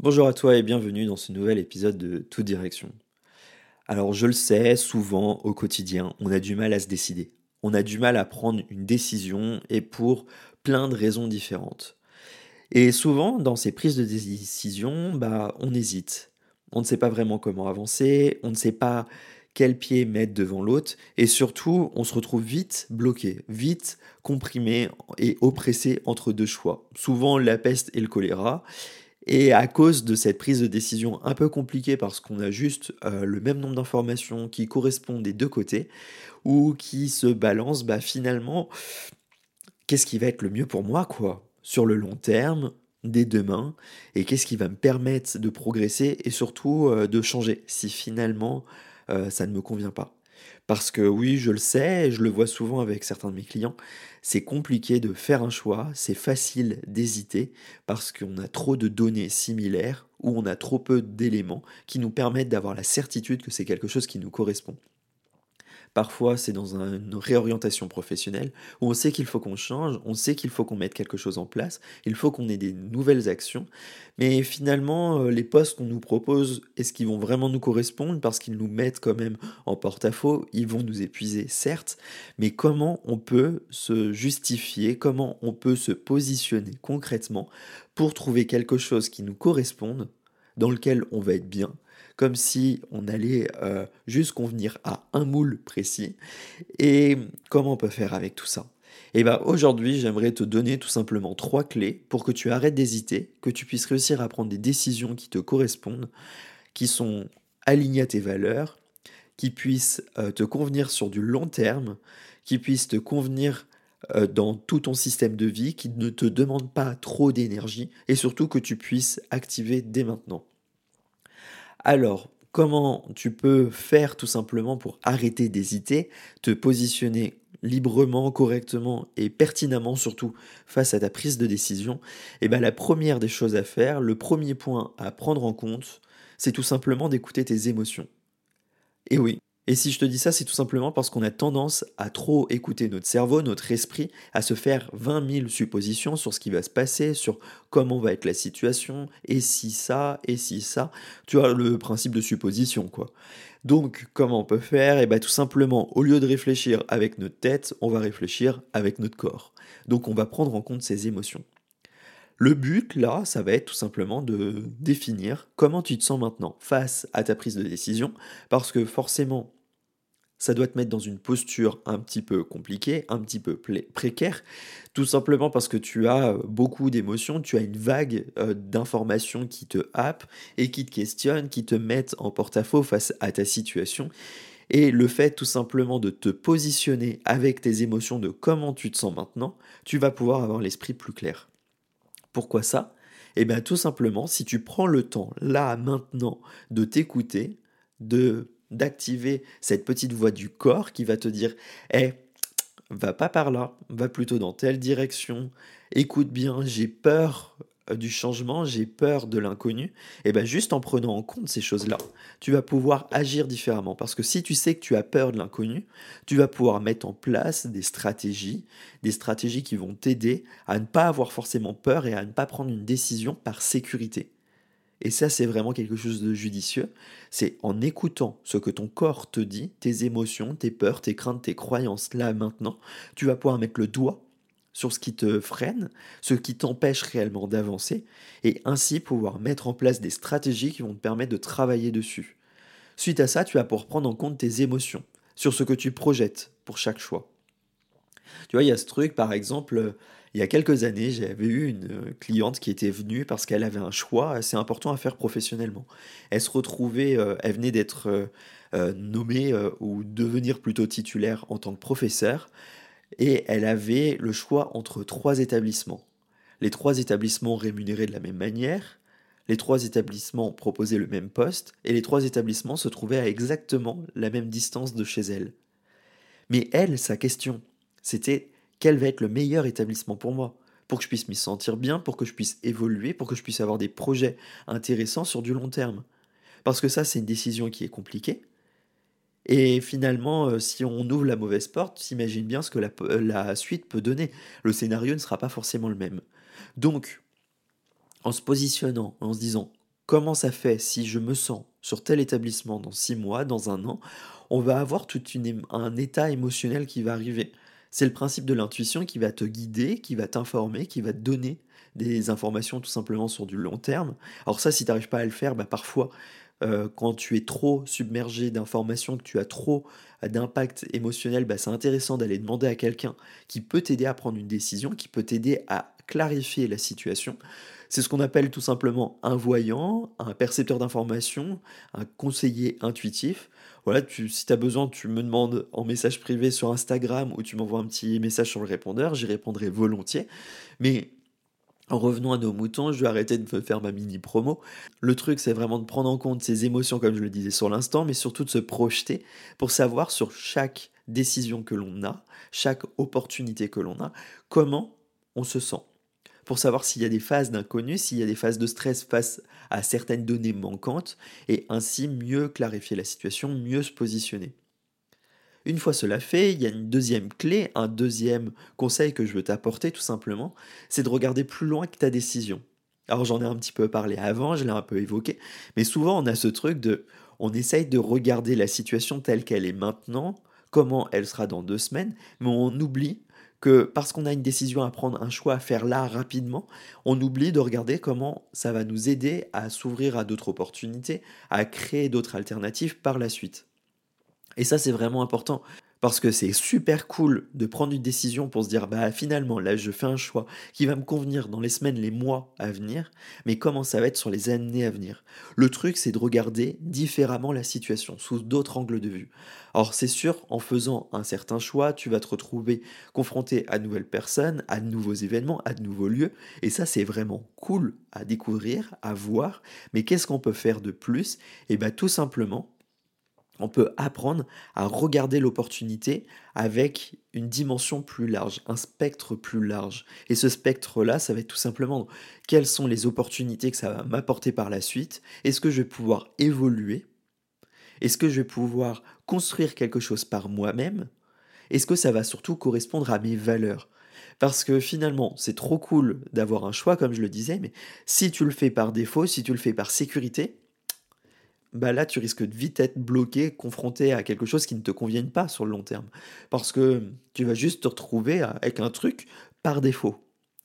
Bonjour à toi et bienvenue dans ce nouvel épisode de Toute Direction. Alors je le sais, souvent au quotidien, on a du mal à se décider. On a du mal à prendre une décision et pour plein de raisons différentes. Et souvent, dans ces prises de décision, bah, on hésite. On ne sait pas vraiment comment avancer, on ne sait pas quel pied mettre devant l'autre, et surtout, on se retrouve vite bloqué, vite comprimé et oppressé entre deux choix. Souvent la peste et le choléra, et à cause de cette prise de décision un peu compliquée parce qu'on a juste euh, le même nombre d'informations qui correspondent des deux côtés ou qui se balancent, bah finalement, qu'est-ce qui va être le mieux pour moi, quoi Sur le long terme, dès demain, et qu'est-ce qui va me permettre de progresser et surtout euh, de changer si finalement euh, ça ne me convient pas. Parce que oui, je le sais, je le vois souvent avec certains de mes clients, c'est compliqué de faire un choix, c'est facile d'hésiter parce qu'on a trop de données similaires ou on a trop peu d'éléments qui nous permettent d'avoir la certitude que c'est quelque chose qui nous correspond. Parfois, c'est dans une réorientation professionnelle où on sait qu'il faut qu'on change, on sait qu'il faut qu'on mette quelque chose en place, il faut qu'on ait des nouvelles actions. Mais finalement, euh, les postes qu'on nous propose, est-ce qu'ils vont vraiment nous correspondre parce qu'ils nous mettent quand même en porte-à-faux? Ils vont nous épuiser, certes, mais comment on peut se justifier, comment on peut se positionner concrètement pour trouver quelque chose qui nous corresponde, dans lequel on va être bien comme si on allait euh, juste convenir à un moule précis. Et comment on peut faire avec tout ça? Et eh bien aujourd'hui, j'aimerais te donner tout simplement trois clés pour que tu arrêtes d'hésiter, que tu puisses réussir à prendre des décisions qui te correspondent, qui sont alignées à tes valeurs, qui puissent euh, te convenir sur du long terme, qui puissent te convenir euh, dans tout ton système de vie, qui ne te demandent pas trop d'énergie et surtout que tu puisses activer dès maintenant. Alors, comment tu peux faire tout simplement pour arrêter d'hésiter, te positionner librement, correctement et pertinemment surtout face à ta prise de décision, eh bien la première des choses à faire, le premier point à prendre en compte, c'est tout simplement d'écouter tes émotions. Et oui, et si je te dis ça, c'est tout simplement parce qu'on a tendance à trop écouter notre cerveau, notre esprit, à se faire 20 000 suppositions sur ce qui va se passer, sur comment va être la situation, et si ça, et si ça. Tu vois, le principe de supposition, quoi. Donc, comment on peut faire? Eh bien, tout simplement, au lieu de réfléchir avec notre tête, on va réfléchir avec notre corps. Donc, on va prendre en compte ses émotions. Le but, là, ça va être tout simplement de définir comment tu te sens maintenant face à ta prise de décision, parce que forcément, ça doit te mettre dans une posture un petit peu compliquée, un petit peu précaire, tout simplement parce que tu as euh, beaucoup d'émotions, tu as une vague euh, d'informations qui te happent et qui te questionnent, qui te mettent en porte-à-faux face à ta situation. Et le fait tout simplement de te positionner avec tes émotions de comment tu te sens maintenant, tu vas pouvoir avoir l'esprit plus clair. Pourquoi ça? Eh bien tout simplement, si tu prends le temps, là, maintenant, de t'écouter, de d'activer cette petite voix du corps qui va te dire Eh, va pas par là, va plutôt dans telle direction, écoute bien, j'ai peur euh, du changement, j'ai peur de l'inconnu, et eh bien juste en prenant en compte ces choses-là, tu vas pouvoir agir différemment. Parce que si tu sais que tu as peur de l'inconnu, tu vas pouvoir mettre en place des stratégies, des stratégies qui vont t'aider à ne pas avoir forcément peur et à ne pas prendre une décision par sécurité. Et ça, c'est vraiment quelque chose de judicieux. C'est en écoutant ce que ton corps te dit, tes émotions, tes peurs, tes craintes, tes croyances, là, maintenant, tu vas pouvoir mettre le doigt sur ce qui te freine, ce qui t'empêche réellement d'avancer, et ainsi pouvoir mettre en place des stratégies qui vont te permettre de travailler dessus. Suite à ça, tu vas pouvoir prendre en compte tes émotions, sur ce que tu projettes pour chaque choix. Tu vois, il y a ce truc, par exemple, il y a quelques années, j'avais eu une euh, cliente qui était venue parce qu'elle avait un choix assez important à faire professionnellement. Elle se retrouvait, euh, elle venait d'être euh, nommée ou devenir plutôt titulaire en tant que professeur, et elle avait le choix entre trois établissements. Les trois établissements rémunéraient de la même manière, les trois établissements proposaient le même poste, et les trois établissements se trouvaient à exactement la même distance de chez elle. Mais elle, sa question, c'était quel va être le meilleur établissement pour moi? Pour que je puisse m'y sentir bien, pour que je puisse évoluer, pour que je puisse avoir des projets intéressants sur du long terme. Parce que ça, c'est une décision qui est compliquée. Et finalement, euh, si on ouvre la mauvaise porte, s'imagine bien ce que la, euh, la, suite peut donner. Le scénario ne sera pas forcément le même. Donc, en se positionnant, en se disant comment ça fait si je me sens sur tel établissement dans six mois, dans un an, on va avoir tout un état émotionnel qui va arriver. C'est le principe de l'intuition qui va te guider, qui va t'informer, qui va te donner des informations tout simplement sur du long terme. Alors ça, si tu n'arrives pas à le faire, bah parfois, euh, quand tu es trop submergé d'informations, que tu as trop d'impact émotionnel, bah c'est intéressant d'aller demander à quelqu'un qui peut t'aider à prendre une décision, qui peut t'aider à clarifier la situation. C'est ce qu'on appelle tout simplement un voyant, un percepteur d'informations, un conseiller intuitif. Si tu as besoin, tu me demandes en message privé sur Instagram ou tu m'envoies un petit message sur le répondeur, j'y répondrai volontiers. Mais en revenant à nos moutons, je vais arrêter de faire ma mini promo. Le truc, c'est vraiment de prendre en compte ses émotions, comme je le disais sur l'instant, mais surtout de se projeter pour savoir sur chaque décision que l'on a, chaque opportunité que l'on a, comment on se sent pour savoir s'il y a des phases d'inconnu, s'il y a des phases de stress face à certaines données manquantes, et ainsi mieux clarifier la situation, mieux se positionner. Une fois cela fait, il y a une deuxième clé, un deuxième conseil que je veux t'apporter tout simplement, c'est de regarder plus loin que ta décision. Alors j'en ai un petit peu parlé avant, je l'ai un peu évoqué, mais souvent on a ce truc de, on essaye de regarder la situation telle qu'elle est maintenant, comment elle sera dans deux semaines, mais on oublie que parce qu'on a une décision à prendre, un choix à faire là rapidement, on oublie de regarder comment ça va nous aider à s'ouvrir à d'autres opportunités, à créer d'autres alternatives par la suite. Et ça, c'est vraiment important. Parce que c'est super cool de prendre une décision pour se dire, bah finalement, là, je fais un choix qui va me convenir dans les semaines, les mois à venir, mais comment ça va être sur les années à venir? Le truc, c'est de regarder différemment la situation, sous d'autres angles de vue. Or, c'est sûr, en faisant un certain choix, tu vas te retrouver confronté à de nouvelles personnes, à de nouveaux événements, à de nouveaux lieux, et ça, c'est vraiment cool à découvrir, à voir, mais qu'est-ce qu'on peut faire de plus? Et bien, tout simplement, on peut apprendre à regarder l'opportunité avec une dimension plus large, un spectre plus large. Et ce spectre-là, ça va être tout simplement quelles sont les opportunités que ça va m'apporter par la suite, est-ce que je vais pouvoir évoluer, est-ce que je vais pouvoir construire quelque chose par moi-même, est-ce que ça va surtout correspondre à mes valeurs? Parce que finalement, c'est trop cool d'avoir un choix, comme je le disais, mais si tu le fais par défaut, si tu le fais par sécurité, bah là tu risques de vite être bloqué, confronté à quelque chose qui ne te convienne pas sur le long terme. Parce que tu vas juste te retrouver avec un truc par défaut.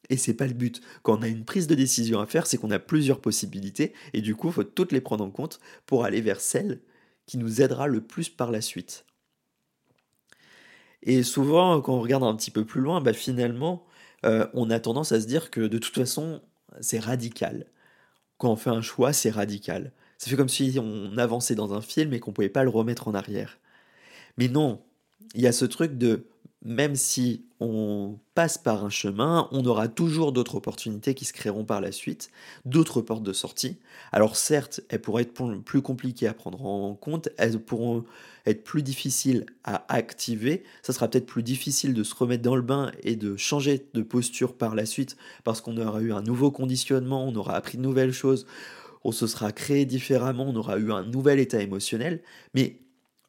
Et c'est pas le but. Quand on a une prise de décision à faire, c'est qu'on a plusieurs possibilités et du coup, il faut toutes les prendre en compte pour aller vers celle qui nous aidera le plus par la suite. Et souvent, quand on regarde un petit peu plus loin, bah finalement, euh, on a tendance à se dire que de toute façon, c'est radical. Quand on fait un choix, c'est radical. Ça fait comme si on avançait dans un film et qu'on pouvait pas le remettre en arrière. Mais non, il y a ce truc de même si on passe par un chemin, on aura toujours d'autres opportunités qui se créeront par la suite, d'autres portes de sortie. Alors certes, elles pourraient être plus compliquées à prendre en compte, elles pourront être plus difficiles à activer, ça sera peut-être plus difficile de se remettre dans le bain et de changer de posture par la suite parce qu'on aura eu un nouveau conditionnement, on aura appris de nouvelles choses, on se sera créé différemment, on aura eu un nouvel état émotionnel, mais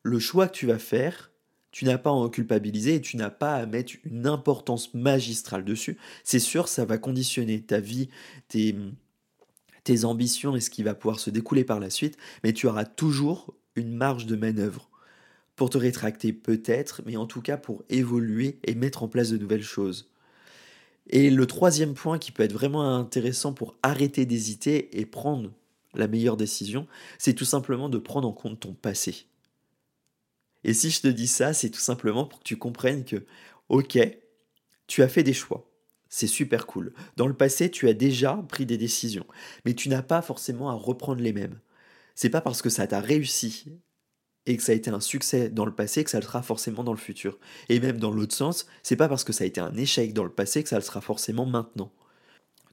le choix que tu vas faire, tu n'as pas à en culpabiliser et tu n'as pas à mettre une importance magistrale dessus. C'est sûr, ça va conditionner ta vie, tes, tes ambitions et ce qui va pouvoir se découler par la suite, mais tu auras toujours une marge de manœuvre pour te rétracter peut-être, mais en tout cas pour évoluer et mettre en place de nouvelles choses. Et le troisième point qui peut être vraiment intéressant pour arrêter d'hésiter et prendre la meilleure décision, c'est tout simplement de prendre en compte ton passé. Et si je te dis ça, c'est tout simplement pour que tu comprennes que, ok, tu as fait des choix. C'est super cool. Dans le passé, tu as déjà pris des décisions, mais tu n'as pas forcément à reprendre les mêmes. C'est pas parce que ça t'a réussi et que ça a été un succès dans le passé que ça le sera forcément dans le futur. Et même dans l'autre sens, c'est pas parce que ça a été un échec dans le passé que ça le sera forcément maintenant.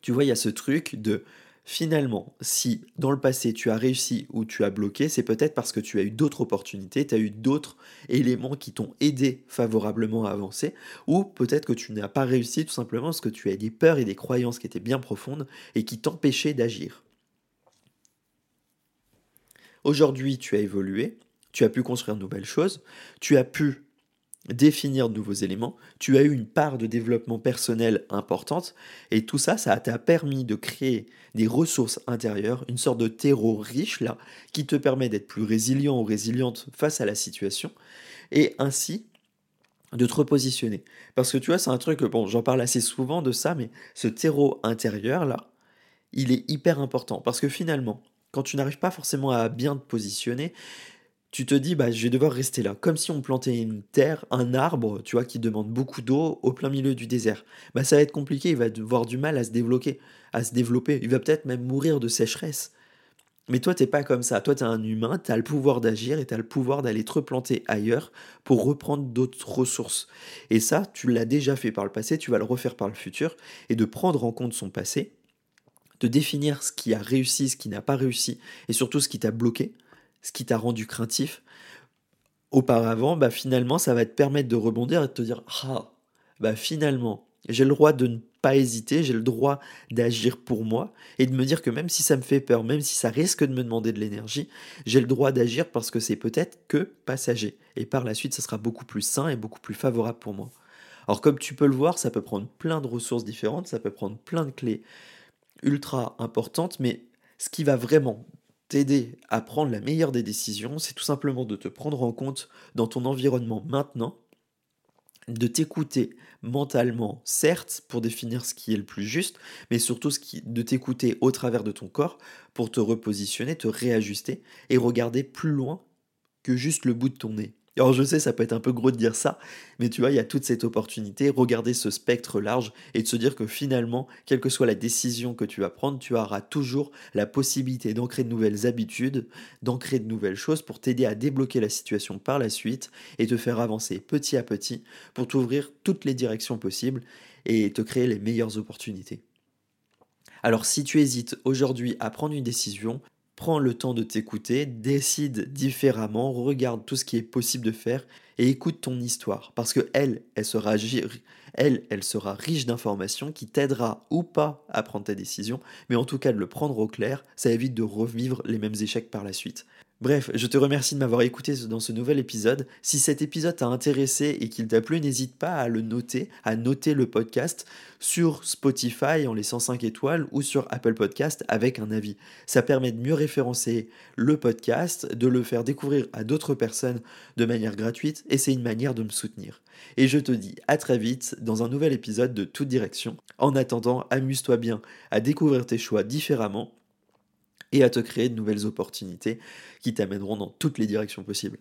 Tu vois, il y a ce truc de Finalement, si dans le passé tu as réussi ou tu as bloqué, c'est peut-être parce que tu as eu d'autres opportunités, tu as eu d'autres éléments qui t'ont aidé favorablement à avancer, ou peut-être que tu n'as pas réussi tout simplement parce que tu as des peurs et des croyances qui étaient bien profondes et qui t'empêchaient d'agir. Aujourd'hui, tu as évolué, tu as pu construire de nouvelles choses, tu as pu définir de nouveaux éléments, tu as eu une part de développement personnel importante, et tout ça, ça t'a permis de créer des ressources intérieures, une sorte de terreau riche là, qui te permet d'être plus résilient ou résiliente face à la situation, et ainsi de te repositionner. Parce que tu vois, c'est un truc, bon, j'en parle assez souvent de ça, mais ce terreau intérieur là, il est hyper important, parce que finalement, quand tu n'arrives pas forcément à bien te positionner, tu te dis, bah, je vais devoir rester là. Comme si on plantait une terre, un arbre, tu vois, qui demande beaucoup d'eau au plein milieu du désert. Bah, ça va être compliqué, il va avoir du mal à se développer, à se développer. Il va peut-être même mourir de sécheresse. Mais toi, t'es pas comme ça. Toi, tu es un humain, tu as le pouvoir d'agir et tu as le pouvoir d'aller te replanter ailleurs pour reprendre d'autres ressources. Et ça, tu l'as déjà fait par le passé, tu vas le refaire par le futur. Et de prendre en compte son passé, de définir ce qui a réussi, ce qui n'a pas réussi, et surtout ce qui t'a bloqué, ce qui t'a rendu craintif, auparavant, bah finalement, ça va te permettre de rebondir et de te dire Ah, bah finalement, j'ai le droit de ne pas hésiter, j'ai le droit d'agir pour moi et de me dire que même si ça me fait peur, même si ça risque de me demander de l'énergie, j'ai le droit d'agir parce que c'est peut-être que passager. Et par la suite, ça sera beaucoup plus sain et beaucoup plus favorable pour moi. Alors comme tu peux le voir, ça peut prendre plein de ressources différentes, ça peut prendre plein de clés ultra importantes, mais ce qui va vraiment t'aider à prendre la meilleure des décisions, c'est tout simplement de te prendre en compte dans ton environnement maintenant, de t'écouter mentalement, certes, pour définir ce qui est le plus juste, mais surtout de t'écouter au travers de ton corps pour te repositionner, te réajuster et regarder plus loin que juste le bout de ton nez. Alors je sais, ça peut être un peu gros de dire ça, mais tu vois, il y a toute cette opportunité, regarder ce spectre large et de se dire que finalement, quelle que soit la décision que tu vas prendre, tu auras toujours la possibilité d'ancrer de nouvelles habitudes, d'ancrer de nouvelles choses pour t'aider à débloquer la situation par la suite et te faire avancer petit à petit pour t'ouvrir toutes les directions possibles et te créer les meilleures opportunités. Alors si tu hésites aujourd'hui à prendre une décision, prends le temps de t'écouter, décide différemment, regarde tout ce qui est possible de faire et écoute ton histoire parce que elle, elle sera, riche d'informations qui t'aidera ou pas à prendre ta décision, mais en tout cas de le prendre au clair, ça évite de revivre les mêmes échecs par la suite. Bref, je te remercie de m'avoir écouté dans ce nouvel épisode. Si cet épisode t'a intéressé et qu'il t'a plu, n'hésite pas à le noter, à noter le podcast sur Spotify en laissant 5 étoiles ou sur Apple Podcast avec un avis. Ça permet de mieux référencer le podcast, de le faire découvrir à d'autres personnes de manière gratuite et c'est une manière de me soutenir. Et je te dis à très vite dans un nouvel épisode de Toute Direction. En attendant, amuse-toi bien à découvrir tes choix différemment et à te créer de nouvelles opportunités qui t'amèneront dans toutes les directions possibles.